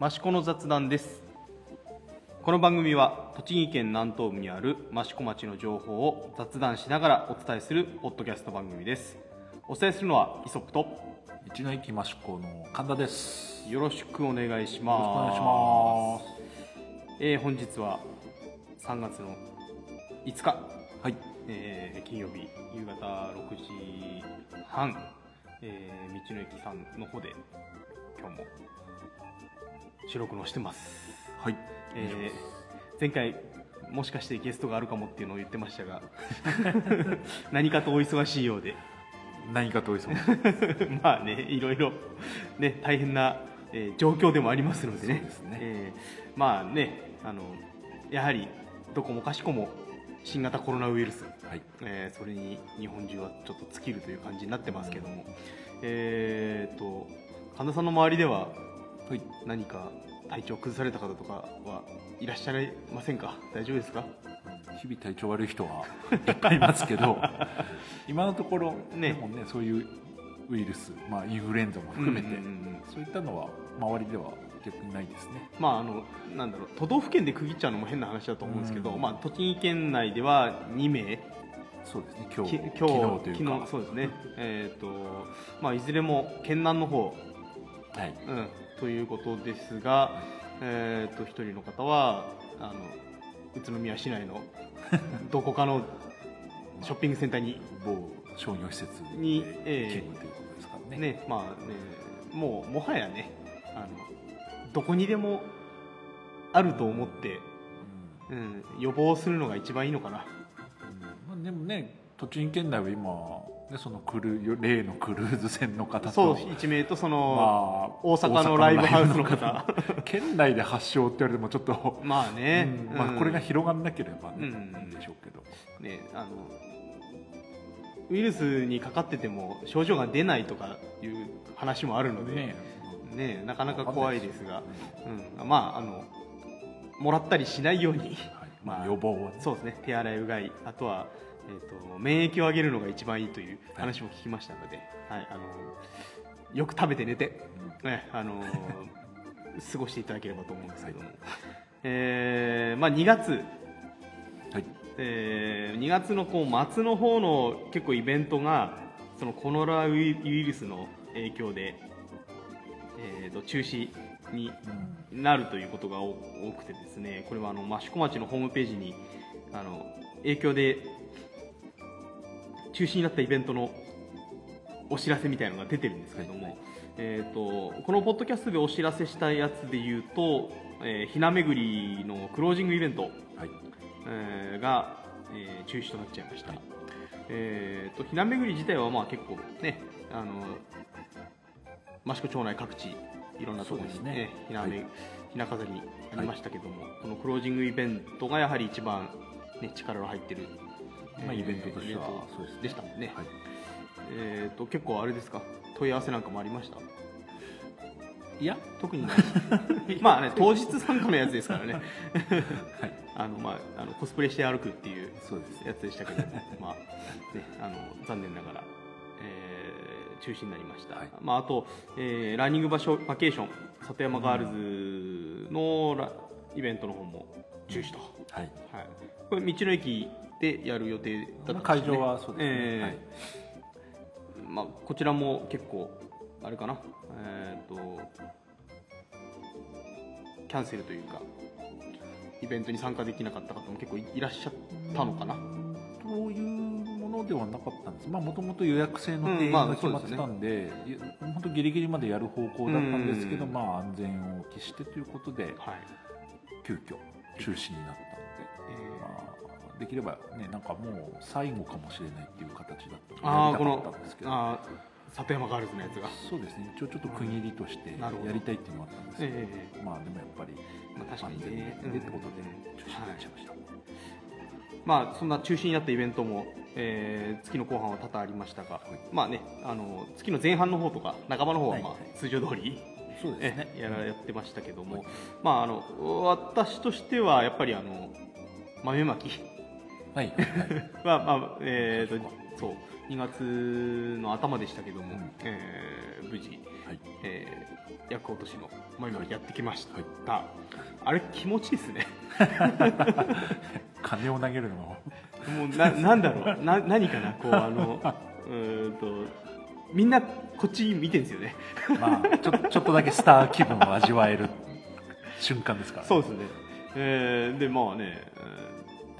益子の雑談です。この番組は栃木県南東部にある益子町の情報を雑談しながらお伝えするポッドキャスト番組です。お伝えするのはイソップと道の駅益子の神田です。よろしくお願いしよろしくおます願いします。えー本日は3月の5日、はい。えー金曜日夕方6時半、えー道の駅さんの方で今日も収録のしてます。はい、えー前回もしかしてゲストがあるかもっていうのを言ってましたが 何かとお忙しいようで。何かとお忙しい。まあねいろいろね大変な、えー状況でもありますのでね。ね。えーまあねあのやはりどこもかしこも新型コロナウイルス、はい。えーそれに日本中はちょっと尽きるという感じになってますけども、えー、と神田さんの周りでははい何か体調崩された方とかはいらっしゃいませんか？大丈夫ですか？日々体調悪い人は いっぱいいますけど 今のところ、ね。でもねそういうウイルス、まあ、インフルエンザも含めて、うんうんうんそういったのは周りでは逆にないですね。まああのなんだろう都道府県で区切っちゃうのも変な話だと思うんですけど、うん。まあ、栃木県内では2名。そうですね。今日き今日昨日というか。昨日そうですね、えーとまあ、いずれも県南の方、はい。うん、ということですが、えー、と1人の方はあの宇都宮市内の どこかのショッピングセンターに某商業施設でに勤ええ務ということですからね。ねまあねもうもはやねあのどこにでもあると思って、うん。うん、予防するのが一番いいのかな。まあ、でもね栃木県内は今、ね、そのクル例のクルーズ船の方とそう1名とその、まあ、大阪のライブハウスの方。県内で発症って言われてもちょっと、まあね、うんまあ、うん。これが広がんなければね、うん。いいんでしょうけど。ねあのウイルスにかかってても症状が出ないとかいう話もあるので、ねねなかなか怖いですが、うん、まああのもらったりしないように。はい。まあ、まあ予防はね。そうですね。手洗いうがいあとは、えー、と免疫を上げるのが一番いいという話も聞きましたので、はいあのよく食べて寝て、ねあの 過ごしていただければと思うんですけども、えーまあ、2月。はい。えー2月のこう末の方の結構イベントがそのコロナウイルスの影響で、えー、と中止になるということが多多くてですねこれはあの益子町のホームページにあの影響で中止になったイベントのお知らせみたいなのが出てるんですけれども、はいはい。えー、とこのポッドキャストでお知らせしたやつで言うと、えーひな巡りのクロージングイベントはい。えーが、えー中止となっちゃいました、えー、とひな巡り自体はまあ結構ねあの益子町内各地いろんなところに、ねね。ひなめはい。ひな飾りありましたけども、このクロージングイベントがやはり一番、ね、力の入ってる、まあイベントとしてはそうです。ねでしたもんね、はい。えー、と結構あれですか？問い合わせなんかもありました？いや？特にない。まあね当日参加のやつですからね。はい。あの、まあ、あのコスプレして歩くっていうやつでしたけども、まあね、あの残念ながら、えー中止になりました、はい。まあ、あと、えーランニング場所バケーション里山ガールズのライベントの方も中止と、はい。はい、これ道の駅でやる予定だったんですね。会場はそうですね。えーはい。まあ、こちらも結構あれかな、えー、とキャンセルというかイベントに参加できなかった方も結構いいらっしゃったのかな、そういうものではなかったんです。まあもともと予約制の定員うんまあが決まってたんで,、本当ギリギリまでやる方向だったんですけど、うん。まあ安全を期してということではい。急遽中止になったので、えまあ、できればねなんかもう最後かもしれないっていう形だったー、ああこのたかったんですけど。あー里山ガールズのやつが、そうですね。一応ちょっと区切りとしてやりたいっていうのもあったんですけど、ええまあでもやっぱりまあ、確かにね。でってことで中止になっちゃいました、まあ、そんな中止になったイベントも、えー月の後半は多々ありましたが、まあね、あの月の前半の方とか半ばの方は、まあはい。はい通常通り、そうですね。えやらやってましたけども、はい。まあ、あの私としてはやっぱりあの豆まきはい。はいはいは、まあえー、とそう2月の頭でしたけども、うん。えー無事、はい。えー、厄落としの前までやってきました、はい。あれ気持ちいいですね。金を投げるの。ももうななんだろう。な何かなこうあの うーんとみんなこっち見てるんですよね。まあちょちょっとだけスター気分を味わえる瞬間ですから、そうですね、えーでまあね、えー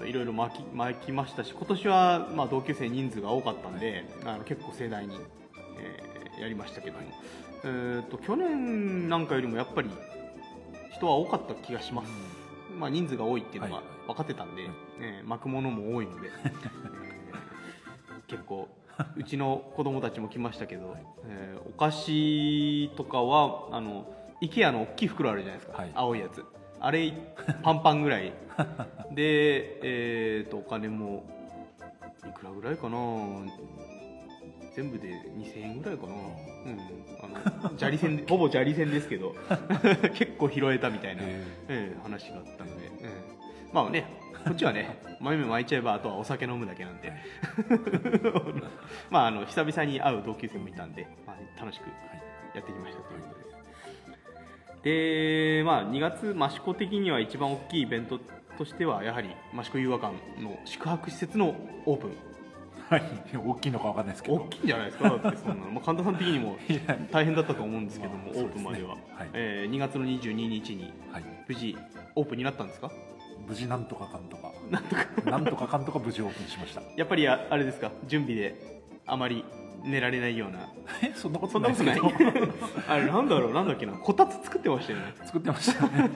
いろいろ巻き巻きましたし今年はまあ同級生人数が多かったんで、あの結構盛大に、えーやりましたけども、えー、と去年なんかよりもやっぱり人は多かった気がします、まあ、人数が多いっていうのがはい。分かってたんで、はい。えー巻くものも多いので、えー結構うちの子供たちも来ましたけど、えーお菓子とかはあの IKEA の大きい袋あるじゃないですか、はい。青いやつあれパンパンぐらい。で、えー、とお金もいくらぐらいかな。全部で2000円ぐらいかな、うん、あの砂利線で ほぼ砂利線ですけど。結構拾えたみたいな、えええ話があったので、ええまあねこっちはね 豆目巻いちゃえばあとはお酒飲むだけなんで。まああの久々に会う同級生もいたんで、まあ、楽しくやってきましたということで。すでまあ2月益子的には一番大きいイベントとしてはやはり益子遊和館の宿泊施設のオープン。はい、大きいのかわかんないですけど。大きいんじゃないですかだってそんなの、まあ、神田さん的にも 大変だったと思うんですけども、まあオープンまでは、はいえー2月の22日にはい。無事オープンになったんですか？無事なんとかかんとか。なんとか。なんとかかんとか無事オープンしました。やっぱりああれですか？準備であまり寝られないような。えそんなこそとんなことない？ないですけどあれなんだろう？なんだっけな？こたつ作ってましたよね。作ってましたね。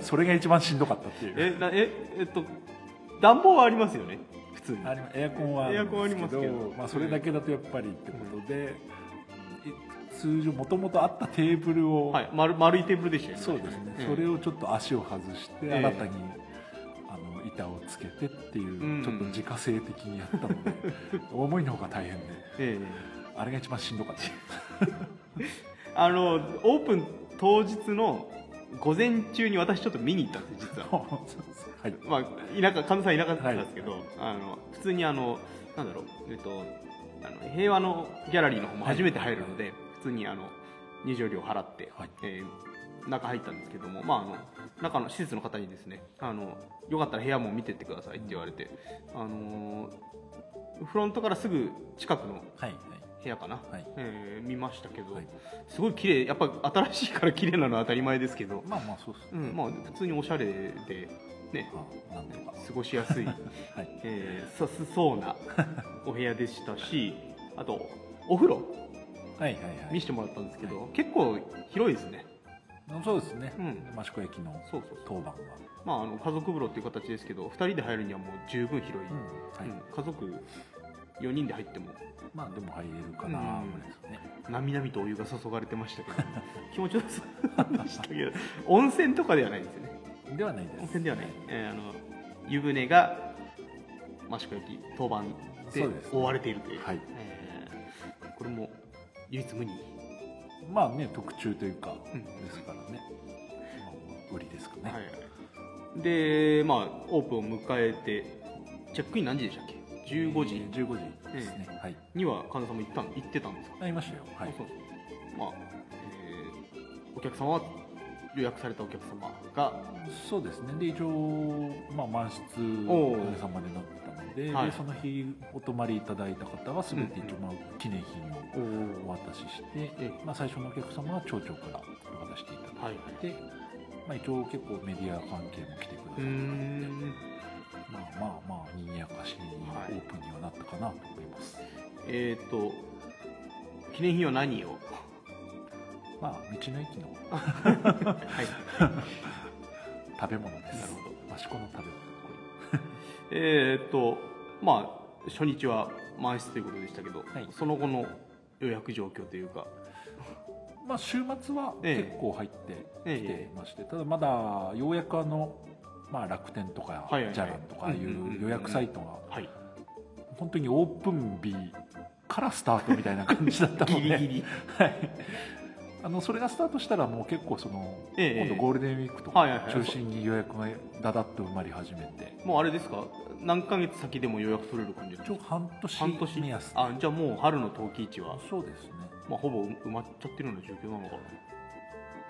それが一番しんどかったっていう。えなええっと暖房はありますよね？普通に。ありエアコンはエアコンありますけど。まあ、それだけだとやっぱりってことで、い通常もともとあったテーブルを、はい丸丸いテーブルでしたよね。そうですね、ええそれをちょっと足を外してええ。新たに、板をつけてっていう、うん。ちょっと自家製的にやったので 思いのほか大変でええ。あれが一番しんどかった。あのオープン当日の午前中に私ちょっと見に行ったんですよ実は。はい。まあ、田舎神田さん田舎だったんですけど、あの普通にあのなんだろう、えっと、あの平和のギャラリーの方も初めて入るので、普通にあの入場料払って、はい。えー中入ったんですけども、まあ、あの中の施設の方にですねあのよかったら部屋も見てってくださいって言われて、あのフロントからすぐ近くのはい部屋かな、はい。えー見ましたけど、はい。すごい綺麗やっぱ新しいから綺麗なのは当たり前ですけど、まあまあそうですね、うんまあ、普通におしゃれで、ね、過ごしやす い、はい。えー、さすそうなお部屋でしたしあとお風呂はいはいはい。見せてもらったんですけど、結構広いですねそうですね、うん。益子駅の当番は、まああの家族風呂っていう形ですけど2人で入るにはもう十分広い、うんはい。うん。家族4人で入っても。まあでも入れるかなぐらいですね、なみなみとお湯が注がれてましたけど。気持ちよさそうでしたけど。温泉とかではないんですよね。ではないです。温泉ではない、えーあの湯船が益子駅当番で覆われているという。はい。えーこれも唯一無二まあね特注というか、うん。ですからね、まあ、売りですかね、はい、でまあオープンを迎えてチェックイン何時でしたっけ？15時。えー15時ですね、はい。には神田さんも行ったん行ってたんですか、ありましたよ。はい。あそうそう。まあ、えーお客様は予約されたお客様がそうですね。で一応、まあ、満室おかげさまでなっで,、はい。でその日お泊まりいただいた方は全て一応、まあ、記念品をおお渡しして、えまあ、最初のお客様は町長からお渡していただはいい。て、まあ、一応結構メディア関係も来てくださってまあまあまあ賑やかしいはいオープンにはなったかなと思います、えっ、と記念品は何を？まあ道の駅の はい。食べ物です。なるほど。益子の食べ物。えっとまあ初日は満室ということでしたけど、はい。その後の予約状況というか。まあ週末はええ。結構入ってきえてまして、ただまだようやくあの、まあ、楽天とかはいはいはい。じゃらんとかいうんうんうんうん。う予約サイトがはい。本当にオープン日からスタートみたいな感じだったので。ギリギリ。はいあのそれがスタートしたらもう結構その、ええ今度ゴールデンウィークとか中心に予約がだだっと埋まり始めて。もうあれですか？何ヶ月先でも予約取れる感じですか？半年半年？目安あじゃあもう春の冬季市は、そうですね。まあ、ほぼ埋まっちゃってるような状況なのかな。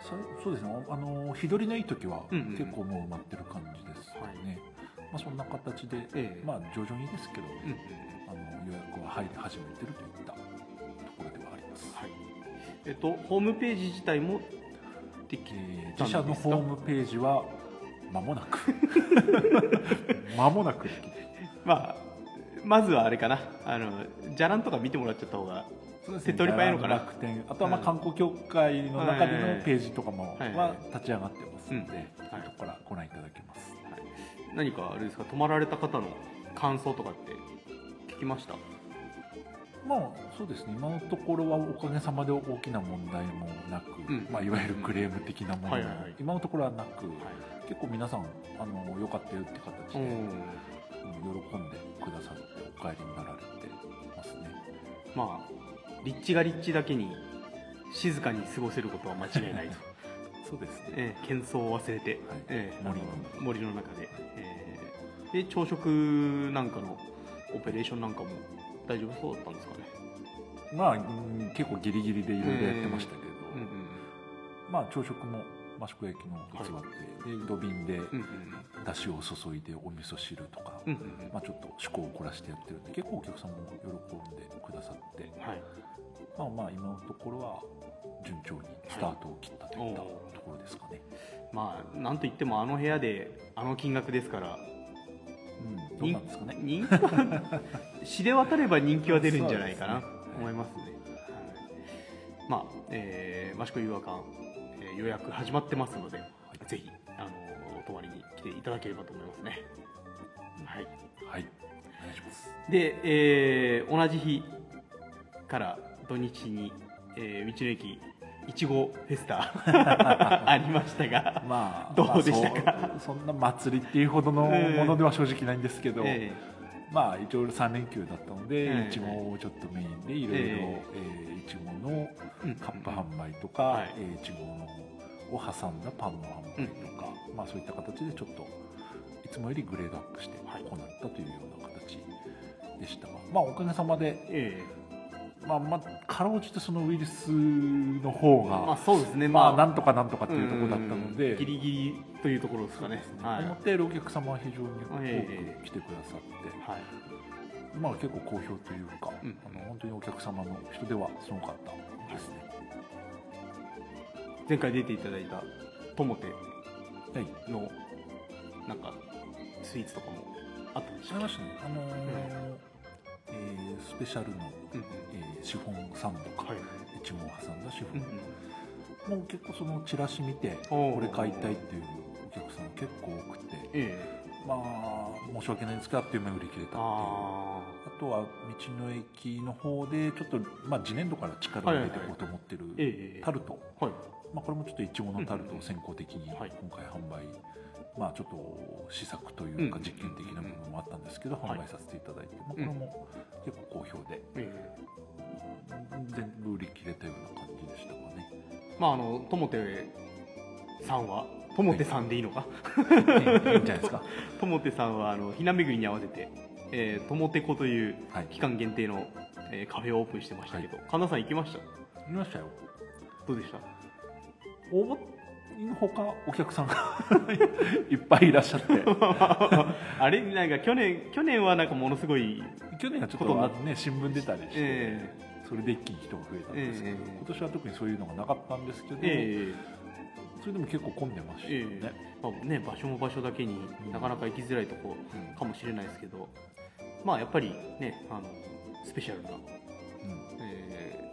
そそうですね。あの日取りのいい時はうんうん結構もう埋まってる感じですね、まあ、そんな形で、ええ。まあ徐々にですけど、うんうん。あの予約は入り始めてるといったところではあります、はいえっとホームページ自体もできえー自社のホームページは間もなく。間もなくできる。まあまずはあれかな。あのじゃらんとか見てもらっちゃった方が手っ取り早いのかな。楽天あとはまあはい観光協会の中ではいのページとかもはい。は立ち上がってますので、うん。そういうところからご覧いただけます、はい。何かあれですか？泊まられた方の感想とかって聞きました？まあそうですね。今のところはおかげさまで大きな問題もなく、うん。まあ、いわゆるクレーム的なものもはいはいはい。今のところはなく、は結構皆さんあの良かったよって形で、いうん。うん喜んでくださってお帰りになられてますね。まあ立地が立地だけに静かに過ごせることは間違いないと、そうですね。ええ喧騒を忘れて、ええ森の森の中で、ええ。で朝食なんかのオペレーションなんかも大丈夫そうだったんですかね？まあ、うん結構ギリギリでいろいろやってましたけど、うんうんまあ朝食も益子焼きの器って、で土瓶でだしを注いでお味噌汁とか、うんうんうん。まあ、ちょっと趣向を凝らしてやってるんで結構お客さんも喜んでくださって。はい。まあまあ今のところは順調にスタートを切ったといったはい。ところですかね、まあなんといってもあの部屋であの金額ですからうん、どうなんですかね。人気は知れ渡れば人気は出るんじゃないかな、ね。思いますね、はい、まあ、えー、益子遊和館、えー予約始まってますので、ぜひあのお泊まりに来ていただければと思いますね。はい。はい。お願いします。で、えー同じ日から土日に、えー道の駅いちごフェスタ。ありましたが、まあどうでしたか？まあそうそんな祭りっていうほどのものでは正直ないんですけど、えまあ一応3連休だったので、ええ。いちごをちょっとメインでいろいろええ。ーいちごのーカップ販売とか、はい。えーいちごのを挟んだパンの販売とか、まあそういった形でちょっといつもよりグレードアップしてはい行ったというような形でしたが、まあおかげさまで、えまあまあかろうじてそのウイルスの方が、えまあそうですね。まあまあなんとかなんとかっていうところだったので、ギリギリというところですかね。はい。思ったよりお客様は非常に多えく来てくださって、はい。まあ結構好評というか、うん。あの本当にお客様の人ではすごかったですね。前回出ていただいたトモテはい。のなんかスイーツとかもあったんでしょありましたね。あのーえースペシャルの、うん。えーシフォンサンドか、はいい。ちごを挟んだシフうんォン、もう結構そのチラシ見てこれ買いたいっていうお客さん結構多くて、えまあ申し訳ないんですけどあっという間に売り切れたっていう。ああとは道の駅の方でちょっと、まあ、次年度から力を入れていこうと思ってるタルト、はい。まあ、これもちょっといちごのタルトを先行的に今はい。回販売、まあちょっと試作というかうん実験的な部分もあったんですけど、はい販売させていただいて、まあ、これも結構好評で、え全部売り切れたような感じでしたかね。えまああのトモテさんはトモテさんでいいのか？いいんじゃないですか？トモテさんはあのひな巡りに合わせて、えー、トモテコというはい。期間限定の、えーカフェをオープンしてましたけど、神田さん行きました？見ましたよ。どうでした？応募のほかお客さんが いっぱいいらっしゃって。あれなんか去年去年はなんかものすごい去年はちょっことね新聞出たりして、えそれで一気に人が増えたんですけど、ええ。今年は特にそういうのがなかったんですけど、えそれでも結構混んでまし。たね、えまあね場所も場所だけにうん。なかなか行きづらいとこうん。かもしれないですけど、まあやっぱりねあのスペシャルな、うん。えー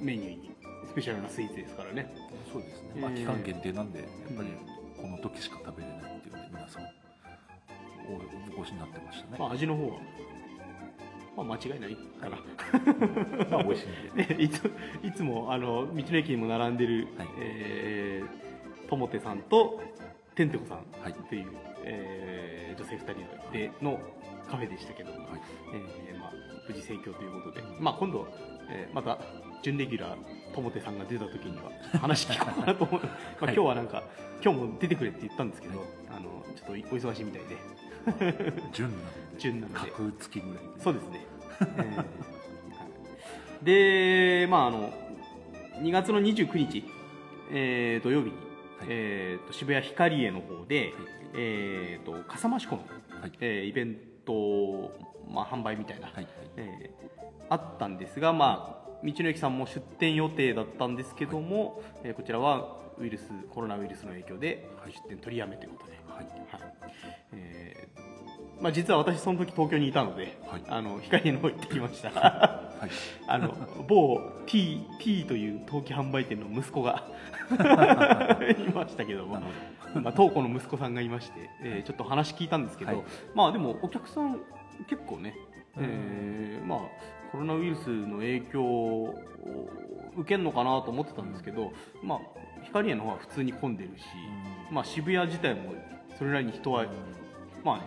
メニューにスペシャルなスイーツですからね。そうですね、まあ、ええ期間限定なんでやっぱりうん。この時しか食べれないっていうので皆さんおお越しになってましたね、まあ味の方は、まあ、間違いないかな、まあ美味しいんで。ねいついつもあの道の駅にも並んでる、はい。えーともてさんとてんてこさんはい。っていう、えー女性2人でのカフェでしたけど、はい。えーまあ、無事盛況ということで、まあ、今度、えーまた準レギュラーともてさんが出た時には話聞こうかなと思う、まあ、今日はなんか今日も出てくれって言ったんですけど、あのちょっとお忙しいみたいで。純なので純なので。格付きぐらいで。そうですね、えー。でまああの2月の29日、えー土曜日に、はい。えーと渋谷ヒカリエの方で、えー、と笠間志湖の、はい。えーイベント、まあ、販売みたいな、はい。はい。えーあったんですが、まあ、道の駅さんも出店予定だったんですけども、えーこちらはウイルスコロナウイルスの影響ではい。出店取りやめということで、はい。はい。えーまあ、実は私その時東京にいたので、はい。あの光の方行ってきました。はい。あの某 T, T という陶器販売店の息子が いましたけどもまあ、東子の息子さんがいまして、えーちょっと話聞いたんですけど、はい。まあでもお客さん結構ね、えーまあ、コロナウイルスの影響を受けるのかなと思ってたんですけど、まあ、光栄の方は普通に混んでるし、まあ、渋谷自体もそれなりに人は、まあね、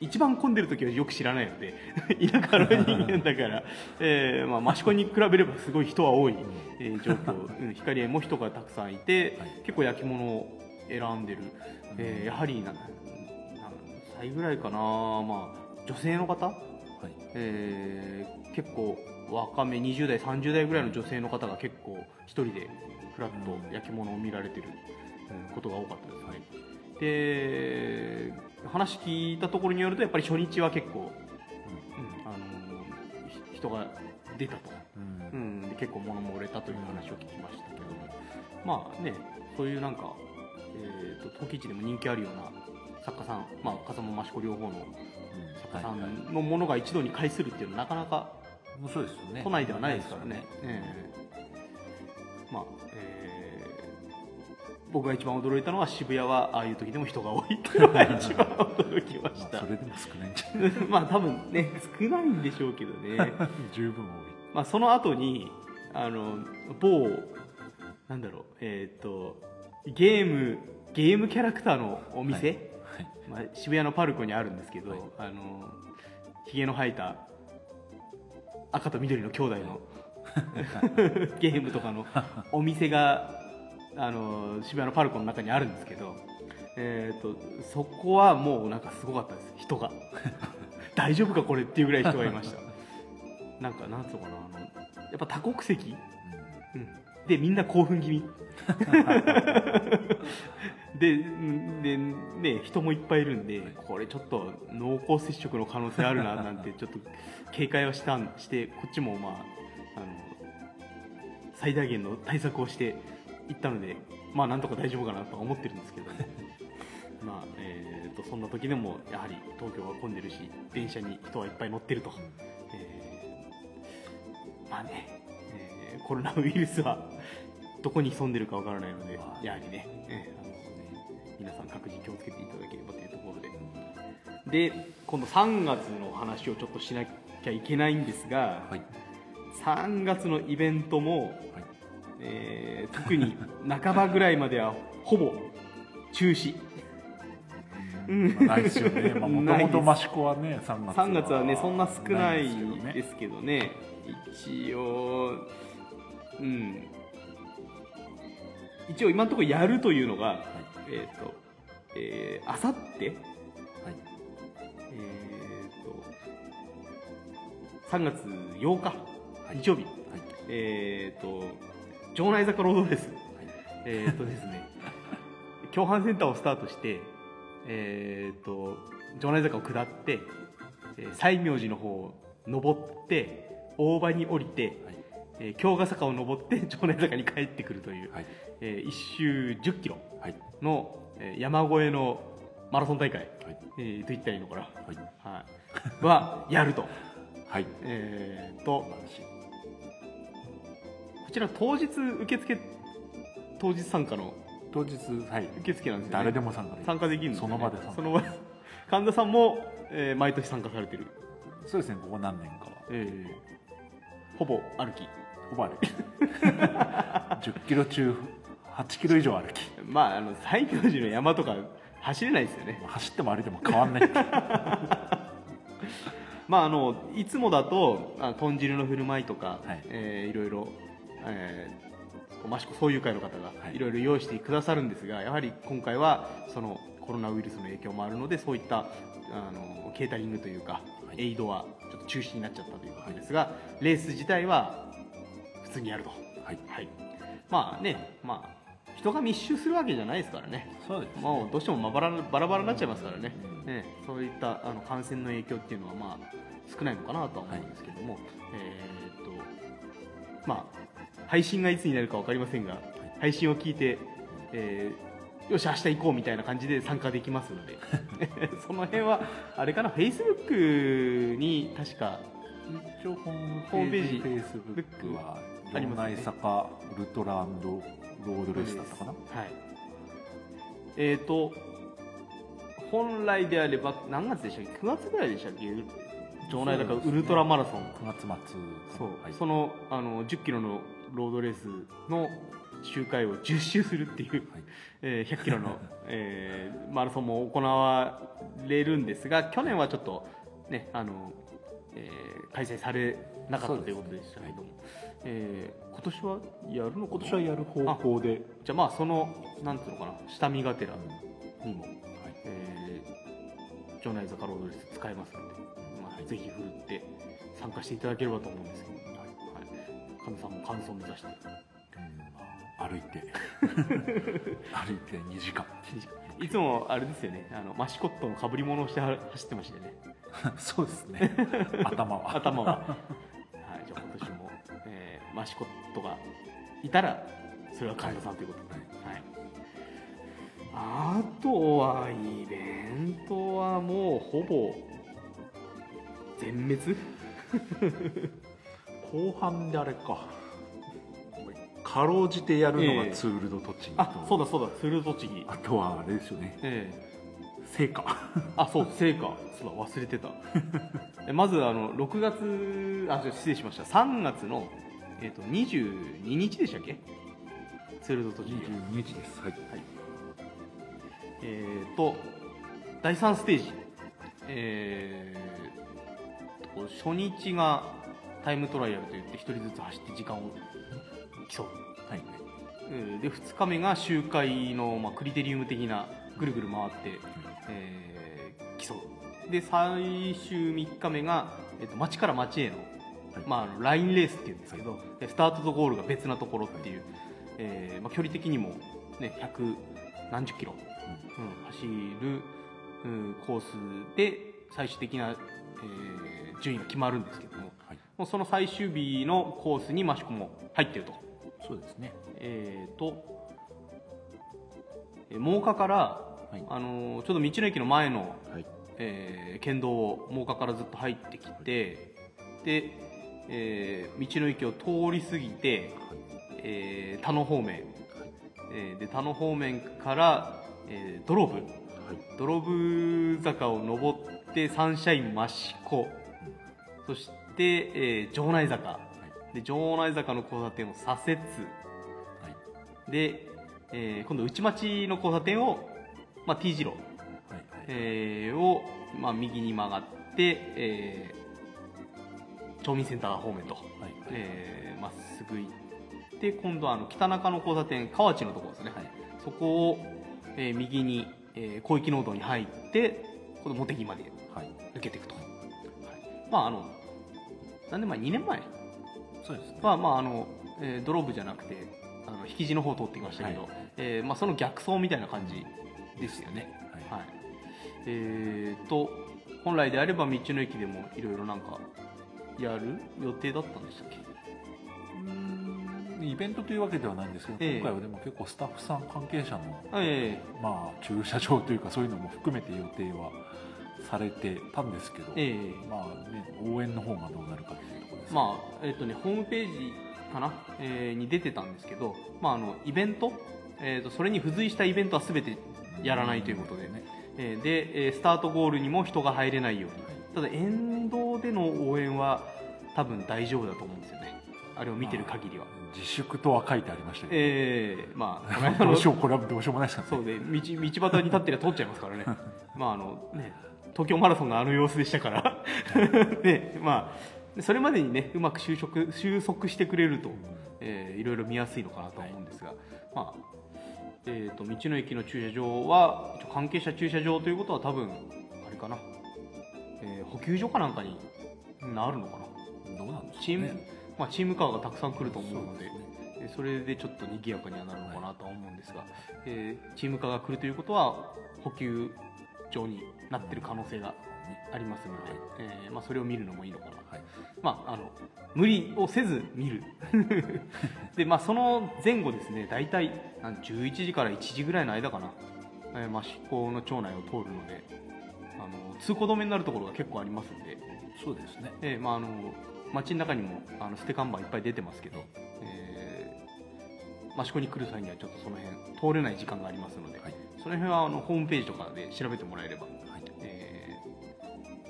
一番混んでる時はよく知らないので 田舎の人間だから、えーまあ、益子に比べればすごい人は多い、えー状況、うん、光栄も人がたくさんいて、はい。結構焼き物を選んでる、えーやはりな何歳ぐらいかな、まあ、女性の方、はい。えー結構若め20代30代ぐらいの女性の方が結構一人でフラッと焼き物を見られてるうんことが多かったですね。で話聞いたところによるとやっぱり初日は結構、うんあのひ人が出たと、うん。うん、で結構物も売れたという話を聞きましたけども。まあねそういうなんか、えー、と陶器市でも人気あるような作家さん、まあ、風間益子両方の作家さんのものが一度に買いするっていうのはなかなかそうですよね。都内ではないですからね。ええ。まあ、えー僕が一番驚いたのは渋谷はああいう時でも人が多いっていうのが一番驚きました。まあそ。れでも少ないんじゃない？まあ多分ね少ないんでしょうけどね。十分多い。まあその後にあの某なんだろうえっ、とゲームゲームキャラクターのお店、はいまあ、渋谷のパルコにあるんですけど、はい。あのひげの生えた赤と緑の兄弟の ゲームとかのお店があの渋谷のパルコの中にあるんですけど、えー、とそこはもうなんかすごかったです。人が。大丈夫かこれっていうぐらい人がいました。なんかなんつうのかなあのやっぱ多国籍、うん、でみんな興奮気味。でんで、ね、人もいっぱいいるんでこれちょっと濃厚接触の可能性あるななんて ちょっと警戒はしたんしてこっちもまああの最大限の対策をしていったのでまあなんとか大丈夫かなとは思ってるんですけど。まあえー、とそんな時でもやはり東京は混んでるし電車に人はいっぱい乗ってると、えーまあね、えーコロナウイルスはどこに潜んでるかわからないのではい。やはりね、えーあの皆さん各自気をつけていただければというところで。で今度3月の話をちょっとしなきゃいけないんですが、はい。3月のイベントも、はい。えー特に半ばぐらいまではほぼ中止。ないですよね。まあもともと益子はね3月3月はねそんな少ないでですすけどね。一応うん。一応今のところやるというのが、えっ、とえーあさって？はい。えー、と3月8日、日曜日、はい。えー、と城内坂ロードフェス、えー、とですね 共販センターをスタートして、えー、と城内坂を下って、えー西明寺の方を登って大場に降りて、はいえー京ヶ坂を登って 城内坂に帰ってくるという、はい。え1周1 0キロはい。の、えー山越えのマラソン大会、はい。えーと言ったらいいのかな、はい。はい、は やると,、はい。えー、とこちら当日受付当日参加の当日はい。受付なんですよね。誰でも参加できる。参加できるね。その場でその場で 神田さんも、えー毎年参加されてる、そうですねここ何年かは。えーほぼ歩きほぼ歩き10キロ中8キロ以上歩き。まああの寺の山とか走れないですよね。走っても歩いても変わんない まああのいつもだとあ豚汁の振る舞いとか、はい。えーいろいろ、えー、益子そういう会の方がはい。いろいろ用意してくださるんですが、やはり今回はそのコロナウイルスの影響もあるのでそういったあのケータリングというか、はい。エイドはちょっと中止になっちゃったということですが、レース自体は普通にやると。はい。はい、まあね、まあ、人が密集するわけじゃないですからね、そうですね。もうどうしてもまばらバラバラになっちゃいますからね、うん。ねそういったあの感染の影響っていうのは、まあ、少ないのかなとは思うんですけども、えーっとまあ、配信がいつになるか分かりませんが、配信を聞いて、えーよし、明日行こうみたいな感じで参加できますので、その辺は、あれかな、フェイスブックに確か、一応ホームホームページフェイスブックはありますね内坂ウルトラロードレースだったかな？はい。えっ、と、本来であれば、何月でしたっけ ?9 月ぐらいでしたっけ？場内だからウルトラマラソン。9月末そう、はい。そのあの10キロのロードレースの周回を 10周するっていう、はい。えー100キロの、えーマラソンも行われるんですが去年はちょっとねあの、えー開催されなかったということでしたけども、えー今年はやるの今年はやる方向で。じゃあまあそのなんていうのかな？下見がてら。にも、はい。えー、城内坂ロードレース使えますので、まあ、ぜひ振るって参加していただければと思うんですけど、はい、神田さんも完走を目指して。うん。歩いて。歩いて2時間。いつもあれですよね。あのマシコットのかぶり物をしては走ってましたよね。そうですね。頭は。頭は、マシコットがいたらそれは神田さんということで、はいあとはイベントはもうほぼ全滅後半であれかかろうじてやるのがツール・ド・栃木と、あそうだそうだフルド栃木あとはあれですよねえ成果あそう聖火そうだ忘れてたまずあの6月あ失礼しました3月の、えー、と22日でしたっけ？ツールド栃木22日です。はい。えー、と第3ステージ、えーと初日がタイムトライアルといって1人ずつ走って時間を競う、はい。えーで2日目が周回の、まあ、クリテリウム的なぐるぐる回って、えー競う。で最終3日目が、えー、と街から街への,、はいまあラインレースっていうんですけど、でスタートとゴールが別なところっていう、えーまあ、距離的にも、ね、100何十キロ、うん、走る、うん、コースで最終的な、えー順位が決まるんですけどもはい。もうその最終日のコースに益子も入ってると,、そうですね。えー、とえー真岡から、い。あのーちょうど道の駅の前の、はい。えー県道を真岡からずっと入ってきてで、えー道の駅を通り過ぎて、えー田野方面、えーで田野方面から、えードロブはい。ドロブ坂を登ってサンシャイン益子。そして、えー城内坂。で城内坂の交差点を左折。はい。で、えー今度内町の交差点を、まあ、T 字路、はい。はい。えーを、まあ、右に曲がって、えー町民センター方面と、はい。えーまっすぐ行って今度はあの北中の交差点河内のところですね、はい。そこを、えー右に、えー広域農道に入ってこの茂木まではい。抜けていくと、はい、まああの何年前2年前そうですね。は、まああのえードローブじゃなくてあの引き地の方を通ってきましたけど、はい。えーまあ、その逆走みたいな感じですよね、はい。はい。えー、と本来であれば道の駅でもいろいろなんかやる予定だったんでしたっけ？イベントというわけではないんですけど、ええ。今回はでも結構スタッフさん関係者のえまあ駐車場というかそういうのも含めて予定はされてたんですけど、ええ。まあね応援の方がどうなるかというところです、えまあえっ、とねホームページかな、えーに出てたんですけど、まあ、あのイベント、えー、とそれに付随したイベントは全てやらないということで。ね、えーで、えースタートゴールにも人が入れないようにただ沿道での応援は多分大丈夫だと思うんですよね。あれを見てる限りは、自粛とは書いてありましたけど、ええまあ どのうしようこれはどうしようもないですからね。そうで道道端に立ってりゃ通っちゃいますからね。まああのね東京マラソンがあの様子でしたから。ねまあそれまでにねうまく収束収束してくれると、えーいろいろ見やすいのかなとは思うんですが、まあえー、と道の駅の駐車場は関係者駐車場ということは多分あれかな、えー補給所かなんかになるのかな？どうなんですかチーム、ねまあ、チームカーがたくさん来ると思うのでそうですね。えーそれでちょっと賑やかにはなるのかなとは思うんですが、えーチームカーが来るということは補給場になってる可能性がありますので、えーまあ、それを見るのもいいのかな、はい。まあ、あの無理をせず見る。で、まあ、その前後ですね大体なん11時から1時ぐらいの間かな、えー、益子の町内を通るのであの通行止めになるところが結構ありますんで、そうですね。えーまあ、あの街の中にもあの捨て看板いっぱい出てますけど、えー、益子に来る際にはちょっとその辺通れない時間がありますので、はい。その辺はあのホームページとかで調べてもらえれば、はい。えー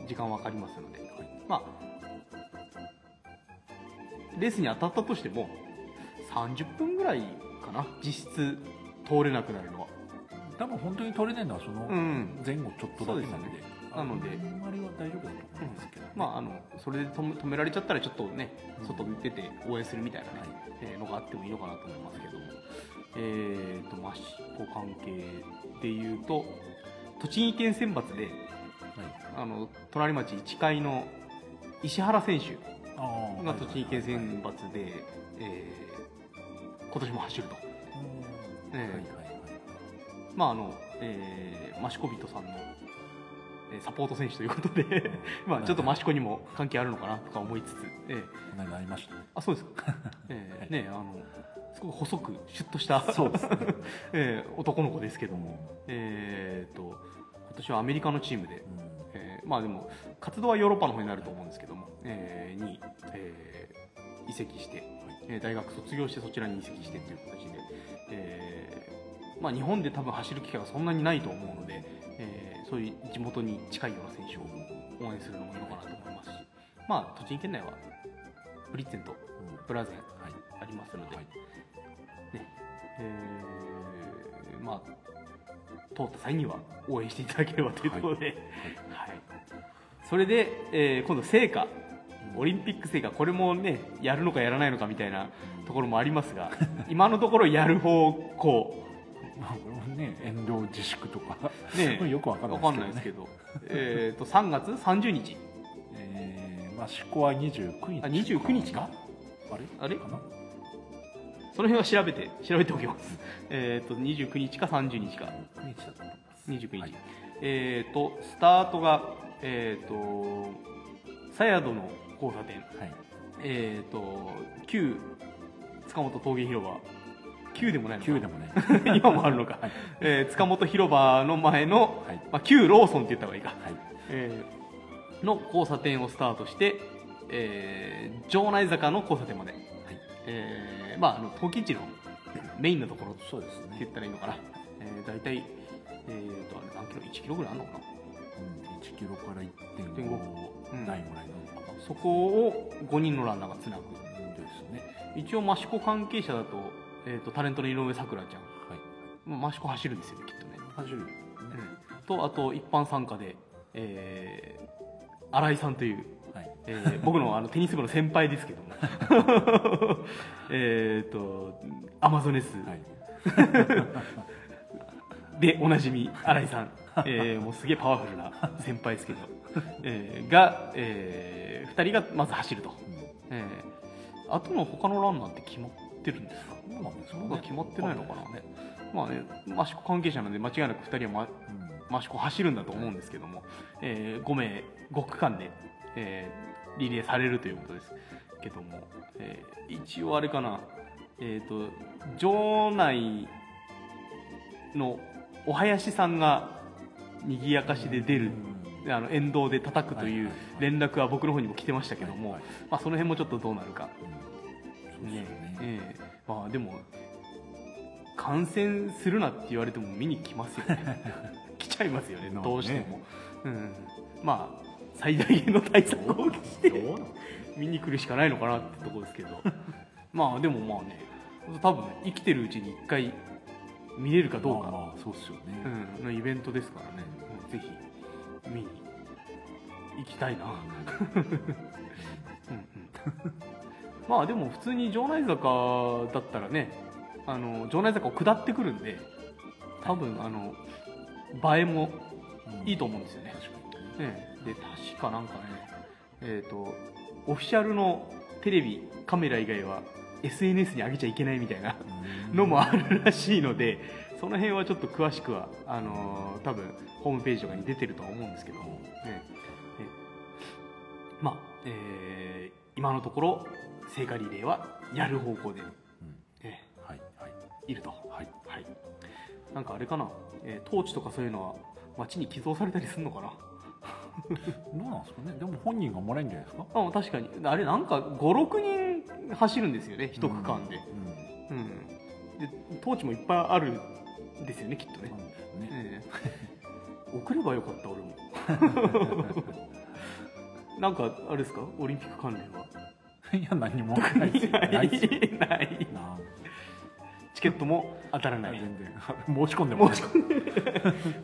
時間わかりますので、まあレースに当たったとしても30分ぐらいかな実質通れなくなるのは多分本当に取れないのはそのうん。前後ちょっとだけなんで,、そうですね。なので。あんまりは大丈夫だと思うんですけど、まああのそれで止め止められちゃったらちょっとね外に出て応援するみたいなね、はい。えーのがあってもいいのかなと思いますけど。もえー、と益子関係でいうと栃木県選抜ではい。あの隣町市会の石原選手が栃木県選抜で、えー今年も走ると、うん。ええはいはいはいまああのえー、益子人さんの、えーサポート選手ということでまあちょっと益子にも関係あるのかなとか思いつつ、えー。この間会いました？ねあそうですか、えーねあのすごく細くシュッとしたそうですね。えー男の子ですけども、えー、と今年はアメリカのチームで、うん。えーまあでも活動はヨーロッパの方になると思うんですけども、えーに、えー移籍して、えー大学卒業してそちらに移籍してという形で、えーまあ、日本で多分走る機会はそんなにないと思うので、えーそういう地元に近いような選手を応援するのもいいのかなと思いますし、まあ、栃木県内はブリッツェンとブラゼンはい。ありますので、はい。ねえーまあ通った際には応援していただければというところで、はい。それで、えー今度聖火オリンピック聖火これもねやるのかやらないのかみたいなところもありますが 今のところやる方向 ね遠慮自粛とか。ねよくわかんないわかんないですけど。えーと3月？30日？えー、まあ思考は29日。あ29日か。あれ？あれ？かな？その辺は調べて調べておきます。えーと29日か30日か。29日だと思います。29日、はいえー、とスタートが、えー、とサヤドの交差点、はい。えー、と旧塚本峠広場旧でもないのか。9でもね 今もあるのか、えー塚本広場の前の、はい。まあ、旧ローソンって言った方がいいか、はい。えーの交差点をスタートして、えー城内坂の交差点まで、はい。えーまあ、あの陶器市のメインのところそうですね。って言ったらいいのかな、えー、大体、えー、と何キロ？1キロぐらいあるのかな？うん1キロから1.5 1.5ないぐらいなのかな。そこを5人のランナーがつなぐ。ですね。一応益子関係者だと,、えー、とタレントの井上咲楽ちゃん。はい。まあ益子走るんですよねきっとね、走るとあと一般参加で、えー新井さんという、はい。えー僕のあのテニス部の先輩ですけども。えっとアマゾネス。はい。でおなじみ新井さん、えーもうすげえパワフルな先輩ですけど、えーが、え2人がまず走ると、うん。えー、あとの他のランナーって決まってるんですか？そうなんですかね決まってないのかな。ねまあね益子関係者なんで間違いなく2人は、ま、うん。益子走るんだと思うんですけども、え5名5区間で、えーリレーされるということですけども、えー一応あれかな、えー、と場内のお囃子さんが賑やかしで出る、あの沿道で叩くという連絡は僕の方にも来てましたけども、まあ、その辺もちょっとどうなるか、ね。ええまあでも感染するなって言われても見に来ますよね。来ちゃいますよねどうしても、うん、まあ最大限の対策をして見に来るしかないのかなってところですけど。まあでもまあね多分生きてるうちに一回見れるかどうか、まあまあそうっすよね。うん、のイベントですからね、うん。ぜひ見に行きたいな。うん うんまあでも普通に城内坂だったらねあの城内坂を下ってくるんで多分あの映えもいいと思うんですよね、ええ。で確かなんかねえっ、とオフィシャルのテレビカメラ以外は SNS に上げちゃいけないみたいなのもあるらしいのでその辺はちょっと詳しくはあのー多分ホームページとかに出てるとは思うんですけど、ねねまあ、えー今のところ聖火リレーはやる方向で、はいはい。ーいると、はい。はい、なんかあれかな、えートーチとかそういうのは街に寄贈されたりするのかな？どうなんですかね？でも本人がもらえるんじゃないですか？あ確かに。あれなんか56人走るんですよね一区間で、うんうん、でトーチもいっぱいあるんですよねきっとね。ね。ええ。送ればよかった俺も。なんかあれですか？オリンピック関連は？いや何もないですよ。ないですよない。なチケットも当たらない。全然。申し込んでも申し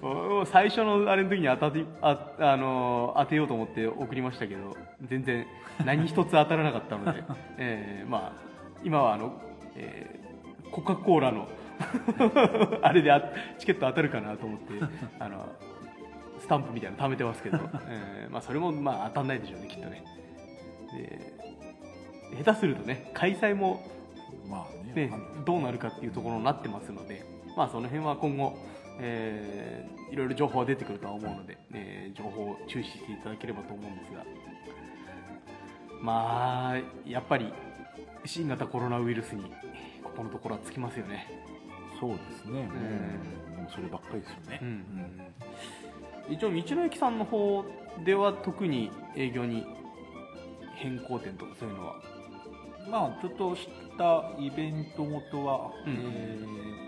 もう最初のあれの時に当たってあ、あのー当てようと思って送りましたけど全然何一つ当たらなかったので、えーまあ今はあの、えーコカ・コーラの あれであチケット当たるかなと思って あのスタンプみたいなの貯めてますけど、えーまあ、それもまあ当たんないでしょうねきっとね。で下手するとね開催もまあねね、どうなるかっていうところになってますので、まあ、その辺は今後、えーいろいろ情報は出てくるとは思うので、えー情報を注視していただければと思うんですが。まあやっぱり新型コロナウイルスにここのところはつきますよね、そうですね。うん。もうそればっかりですよね。一応道の駅さんの方では特に営業に変更点とかそういうのはまあちょっとしたイベントごとは、うん。え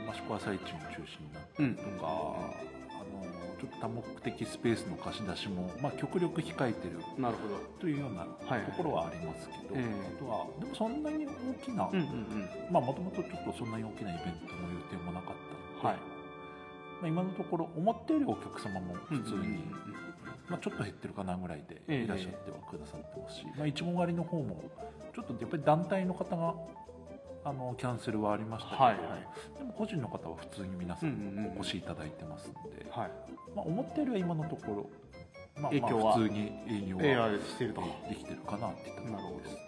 ー、益子朝市も中心になったりとか、あのちょっと多目的スペースの貸し出しも、まあ、極力控えてるなるほど。というようなはい。ところはありますけど、ええ。あとはでもそんなに大きな、うんうんうん。まあもともとちょっとそんなに大きなイベントの予定もなかったので、はい。まあ、今のところ思ったよりお客様も普通に、うんうんうんまあ、ちょっと減ってるかなぐらいでええ。いらっしゃってはくださってますし、まあ、いちご狩りの方もちょっとやっぱり団体の方があのキャンセルはありましたけど、はいはい。でも個人の方は普通に皆さうんうんうんん。お越しいただいてますので、はい。まあ、思ったよりは今のところ、まあ、影響はまあ普通に営業えはーしてると。できてるかなっていったところです。はい、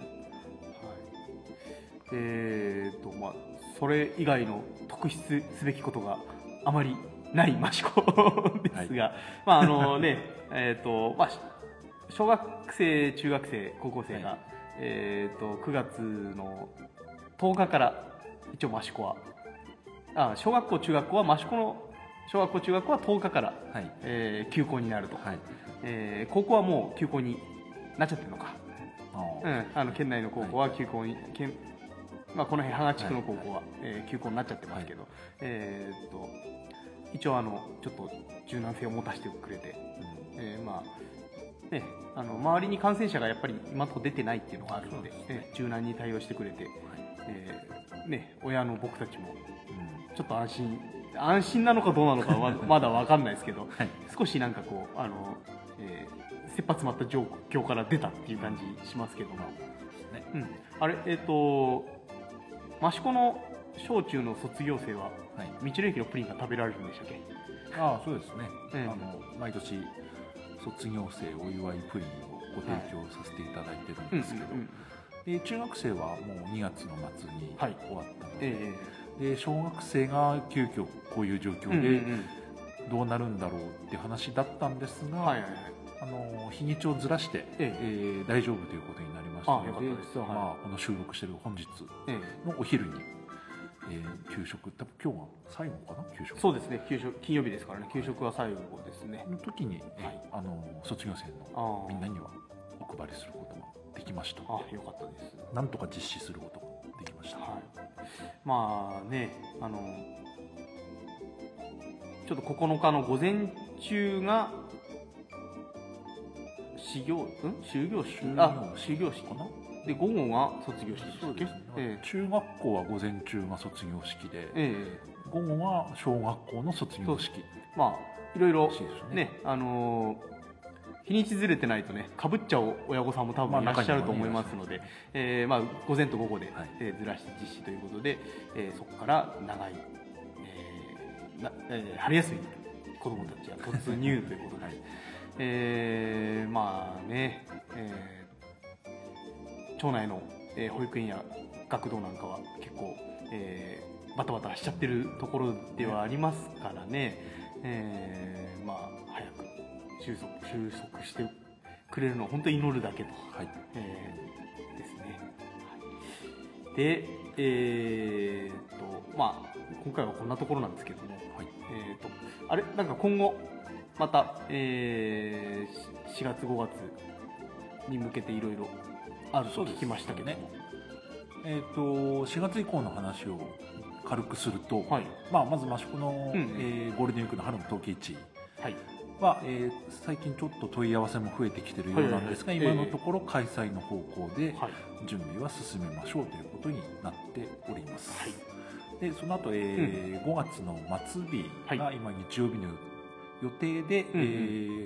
えーとまあそれ以外の特筆すべきことがあまりない益子ですが、まああのね えーとまあし小学生中学生高校生が、はい。えーと9月の10日から一応益子はあ小学校中学校は益子の小学校中学校は10日から、はい。えー休校になると、はい。えー高校はもう休校になっちゃってるのか。うん、あの県内の高校は休校に、県まあ、この辺芳賀地区の高校は、えー休校になっちゃってますけど、えーっと一応あのちょっと柔軟性を持たせてくれて、えーまあね、あの周りに感染者がやっぱり今のと出てないっていうのがあるのでですね。えー柔軟に対応してくれて、えーね、親の僕たちもうん。ちょっと安心安心なのかどうなのかはま まだ分かんないですけどはい。少しなんかこうあの、えー切羽詰まった状況から出たっていう感じしますけども、ね。うん、あれえっ、と益子の小中の卒業生ははい。道の駅のプリンが食べられるんでしたっけ？ああそうですね、ええ。あの毎年卒業生お祝いプリンをご提供させていただいてるんですけど、うんうんで中学生はもう2月の末にはい。終わったので,、えで小学生が急遽こういう状え況うんうんでどうなるんだろうって話だったんですが、うんはいはいはい。あの日にちをずらして、ええ。ー大丈夫ということになりましたのでまあ、はこの収録してる本日ええ。のお昼に、えー給食。多分今日が最後かな？給食。そうですね。給食。金曜日ですからね。給食は最後ですね。の時に、えーはい。あの卒業生あのー。みんなにはお配りすることができました。あよかったです。なんとか実施することができました、はい、まあねあのちょっと9日の午前中が始業ん？終業式。あ終業式かな？で午後が卒業式でしたっけ？そうですね、え中学校は午前中が卒業式で、ええ。え午後は小学校の卒業式。まあいろいろね。ねあのー日にちずれてないとねかぶっちゃう親御さんも多分いらっしゃると思いますので、えーまあ、午前と午後で、はい。えーずらして実施ということで、えーそこから長い、えーなえー春休みに子どもたちが突入ということで、えーまあね、えー町内の、えー保育園や学童なんかは結構、えーバタバタしちゃってるところではありますからね、えーまあ早く収束収束してくれるのを本当に祈るだけと、はい。えーですね。はい。で、えーっとまあ今回はこんなところなんですけども、はい。えーっとあれ？なんか今後また、えー、4月5月に向けていろいろあると聞きましたけども、えー、と4月以降の話を軽くすると、はい。まあ、まず益子の、うんうん。えーゴールデンウィークの春の陶器市はい。は、えー最近ちょっと問い合わせも増えてきてるようなんですが、はい。はいはい今のところ開催の方向ではい。準備は進めましょうということになっております、はい。でその後、えー5月の末日がはい。今日曜日の予定で、うんうんえ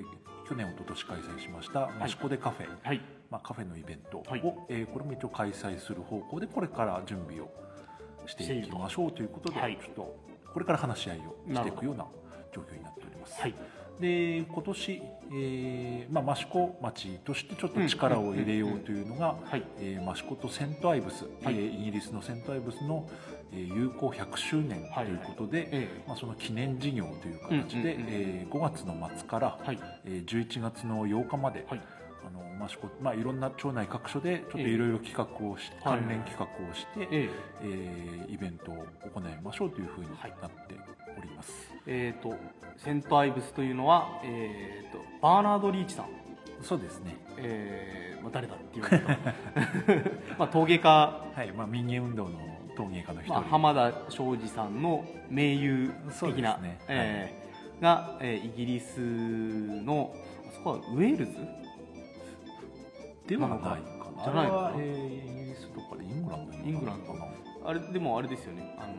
ー去年一昨年開催しましたい。益子でカフェ、はいまあ、カフェのイベントを、はい。えーこれも一応開催する方向でこれから準備をしていきましょうということで、はい。ちょっとこれから話し合いをしていくような状況になっております。はい。で今年、えーまあ、益子町としてちょっと力を入れようというのが益子とセントアイブス、はい。えーイギリスのセントアイブスの、えー友好100周年ということで、えまあ、その記念事業という形で、うんうんうんえー5月の末から、ーはい。えー11月の8日まで、はい益子まあ、いろんな町内各所でちょっといろいろ企画をし、はい。関連企画をして、ええ。ーイベントを行いましょうというふうになはい。っております。ーえーとセントアイブスというのは、えー、とバーナード・リーチさん。そうですね、えーまあ、誰だっていうと。まあ陶芸家、はいまあ、民芸運動の陶芸家の一人、まあ、浜田庄司さんの盟友そう的な、ね。えーが、えーイギリスのあそこはウェールズではないかな。じゃな。いのえーイギリスとかでイングランドイングランドかな。あれでもあれですよね。あの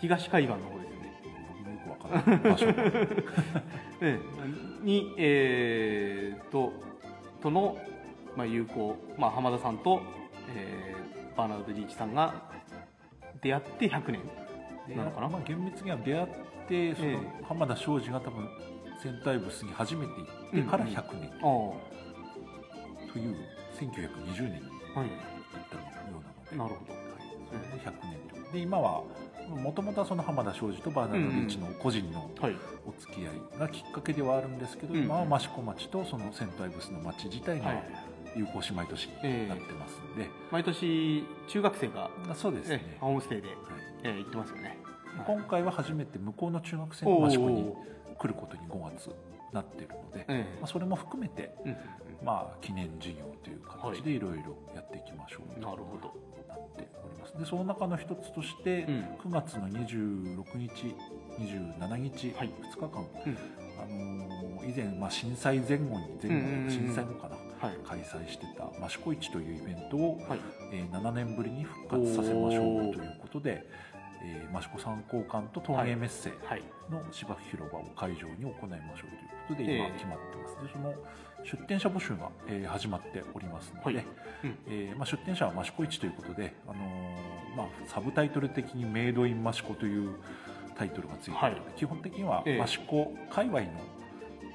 東海岸の方ですよね。僕もよくわからない場所が。ええにえー、ととの、まあ、友好、まあ、浜田さんと、えーバーナード・リーチさんが出会って100年なのかな。まあ、厳密には出会ってその、え浜田庄司が多分センターアイブスに初めて行ってから100年。あという1920年に行ったようなので。なるほど。はい、それで100年とで今はもともとはその浜田庄司とバーナード・リーチの個人のはい。お付き合いがきっかけではあるんですけど、うん今は益子町とそのセントアイブスの町自体がはい。友好姉妹都市になってますんで、毎年中学生が、あそうですえね、ホームステイで、はい。え行ってますよね今回は初めて向こうの中学生の益子に来ることに5月なってるので、えまあ、それも含めて、えまあ、記念事業という形でい。ろいろやっていきましょうとなるほど。なっております。でその中の一つとして、うん。9月の26日27日、はい。2日間、うん。あのー以前、まあ、震災前後に前後、うんうんうん震災後かなはい。開催してた益子市というイベントを、はい。えー7年ぶりに復活させましょうということで、えー益子参考館と陶芸メッセはい。の芝生広場を会場に行いましょうということで今ええ決まってます、でその出店者募集が、えー始まっておりますので、はい。うん。えーまあ、出店者は益子市ということで、あのーまあ、サブタイトル的に「メイドイン益子」というタイトルがついているので、はい。基本的にはええ益子界隈の、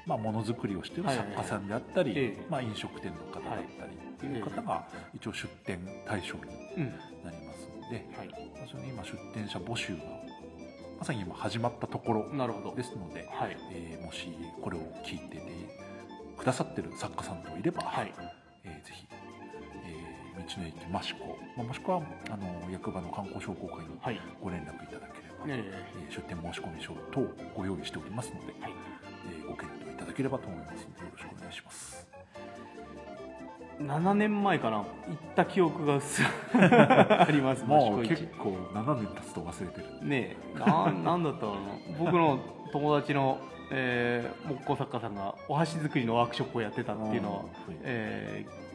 まあ、ものづくりをしている作家さんであったり、はいはいはい。ええまあ、飲食店の方だったりっていう方が一応出店対象にうん。なりますので、はい。まあそれで今出店者募集がまさに今始まったところですので、はい。えーもしこれを聞いててくださってる作家さんといれば、はい。えーぜひ、えー道の駅益子、まあ、もしくはあの役場の観光商工会にはい。ご連絡いただければ、ええー出店申し込み書等をご用意しておりますので、はい。えーご検討いただければと思いますのでよろしくお願いします。7年前かな行った記憶が薄 ありますもう結構7年経つと忘れてる。ねえな なんだったの？僕の友達の、えー木工作家さんがお箸作りのワークショップをやってたっていうのは、うんえー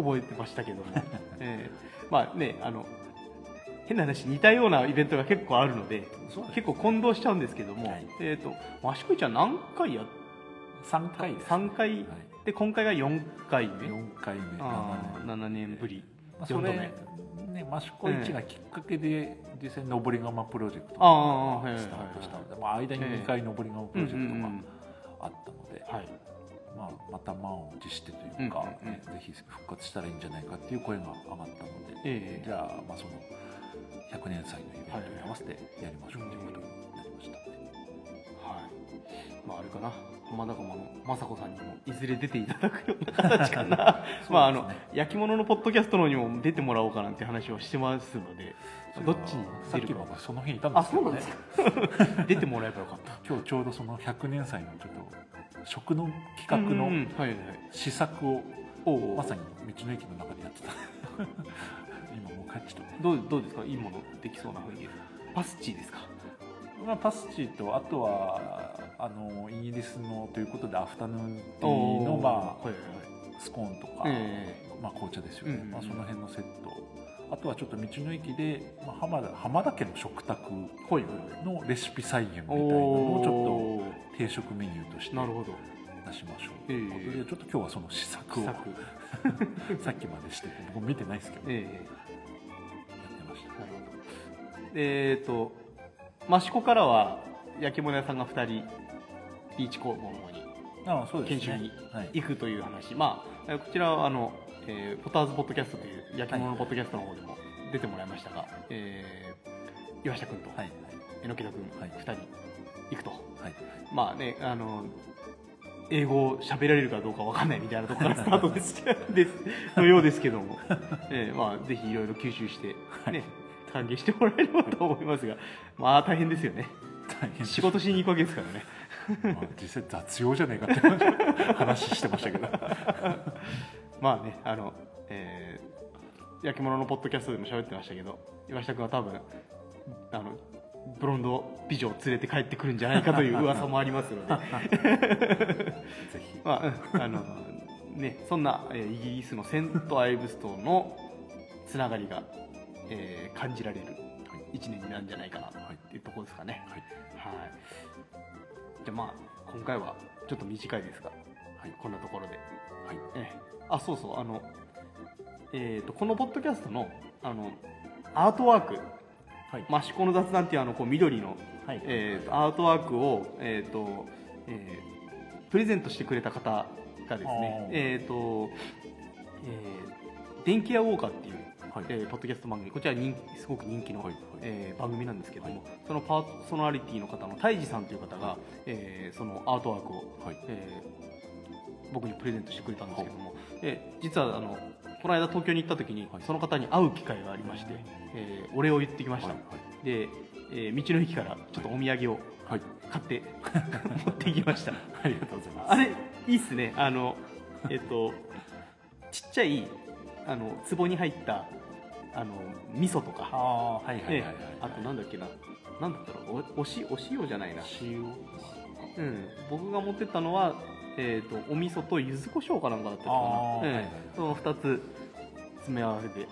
覚えてましたけども、えーまあねあの変な話似たようなイベントが結構あるのでそうです。結構混同しちゃうんですけども、はい。えっ、と益子市は何回やっ3回です、3回、はいで今回が4回目。4回目。あー7 7年ぶり。まあ、そ4度目。れね益子市がきっかけで実際に登り窯プロジェクトああはいはいはい。スタートしたので、まあ、間に2回登り窯プロジェクトがあったので、はい。まあ、また満を持してというか、ねぜひ復活したらいいんじゃないかっていう声が上がったので、ええじゃあ,、まあその100年祭のイベントに合わせてやりましょうということになりました、はいまああれかな。浜田駒の雅子さんにもいずれ出ていただくような 形かな。まああの焼き物のポッドキャストのにも出てもらおうかなんて話をしてますのでどっちにさっき出るかもその日にいたんであすけどね。出てもらえばよかった。今日ちょうどその100年祭のちょっと食の企画の試作をまさに道の駅の中でやってた。今もう帰ってきたどうどうですか？いいものできそうな雰囲気。パスチーですか？まあ、パスチーとあとはあのイギリスのということでアフタヌーンティーの、まはいはいはい。あ、スコーンとか、えまあ、紅茶ですよね、うんうんうん。まあ、その辺のセット。あとはちょっと道の駅で、まあ、浜田浜田家の食卓のレシピ再現みたいなのをちょおっと定食メニューとしてなるほど。出しましょうということで、ええ。ちょっと今日はその試作を さっきまでして僕見てないですけど、やっええてました。なるほど。えっ、と益子からは焼き物屋さんが2人ビーチ工房の方にああそうですね。研修にはい。行くという話、まあえこちらはあの、えーポターズポッドキャストという焼き物のポッドキャストの方でも出てもらいましたが、えー岩下君とはい。榎木田君、はい。2人行くと。はい。まあねあの英語を喋られるかどうかわかんないみたいなところからスタートです。です。のようですけども、えーまあ、ぜひいろいろ吸収して、ね歓迎してもらえればと思いますが。まあ大変ですよね。仕事しに行くわけですからねまあ、実際雑用じゃねえかって話してましたけど。まあねあの、えー焼き物のポッドキャストでも喋ってましたけど岩下君は多分あのブロンド美女を連れて帰ってくるんじゃないかという噂もありますので。ぜひ。まあうんあのね、そんな、えーイギリスのセント・アイブスとのつながりが、えー感じられる一年になるんじゃないかなっていうところですかね。はい。はい。じゃあまあ今回はちょっと短いですが、はい。こんなところで。はい。ええ。あそうそう。あの、えー、とこのポッドキャストのあのアートワーク。はい「益子の雑談」っていうあのこう緑の、はい。えー、とアートワークを、えーとえープレゼントしてくれた方がですねえっ、と、えー電気屋ウォーカーっていう、はい。えーポッドキャスト番組。こちら人気すごく人気の、はい。はい。えー番組なんですけども、そのパーソナリティの方の泰治さんという方が、えーそのアートワークを、はい。えー僕にプレゼントしてくれたんですけども、えー実はあのこの間東京に行った時に、はい。その方に会う機会がありまして、えーお礼を言ってきました、はい。で、えー道の駅からちょっとお土産をはい。買って 持ってきました。ありがとうございます。あれいいっすね。あのえっとちっちゃいあの壺に入ったあの味噌とか。ああはいはいはいあとなんだっけな。なんだったろう。おおしお塩じゃないな。塩。うん、僕が持ってったのは、えー、とお味噌と柚子胡椒かなんかだったかな、あーええ。はいはいその2つ詰め合わせて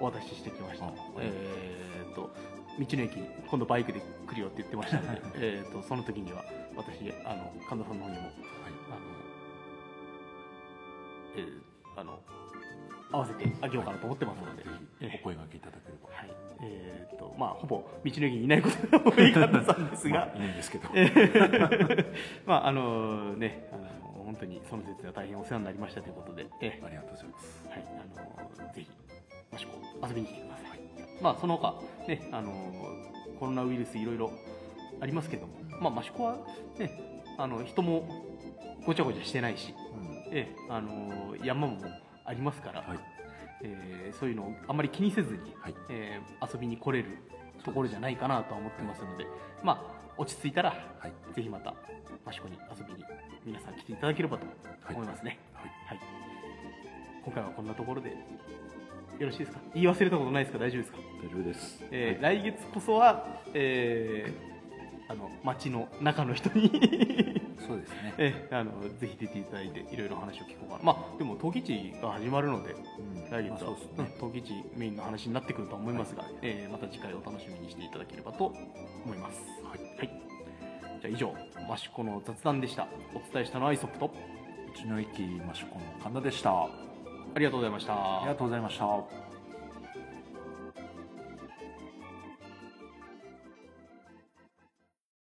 お渡ししてきました、あはい。えー、と道の駅に今度バイクで来るよって言ってましたのでえーとその時には私あの神田さんの方にもあの、えーあの合わせてあげようかなと思ってますので、ぜええ。ひお声掛けいただければ、はい。えーとまあ、ほぼ道の駅にいないことが多い神田さんですが、まあいいんですけど、えー まああのねあの本当にその節は大変お世話になりましたということで、えありがとうございます。はいあのぜひもしこ遊びに来てください、まあその他ねあのコロナウイルスいろいろありますけども。まあ益子はねあの人もごちゃごちゃしてないし、うん。ええあの山もありますから、はいえーそういうのをあんまり気にせずに、はいえー遊びに来れるところじゃないかなとは思ってますので、まあ落ち着いたらはいぜひまた益子に遊びに皆さん来ていただければと思いますね。はいはい。今回はこんなところでよろしいですか？言い忘れたことないですか？大丈夫ですか？大丈夫です、えー来月こそは、えーあの町の中の人にそうですね、えーあのぜひ出ていただいていろいろ話を聞こうかな。まあでも陶器市が始まるので。うん。来月は、まあそうですうんね、陶器市メインの話になってくるとは思いますが、えーまた次回お楽しみにしていただければと思います。はい。はい、じゃあ以上マシコの雑談でした。お伝えしたのはイソップとうちの駅マシコの神田でした。あありがとうございました。りがとうございました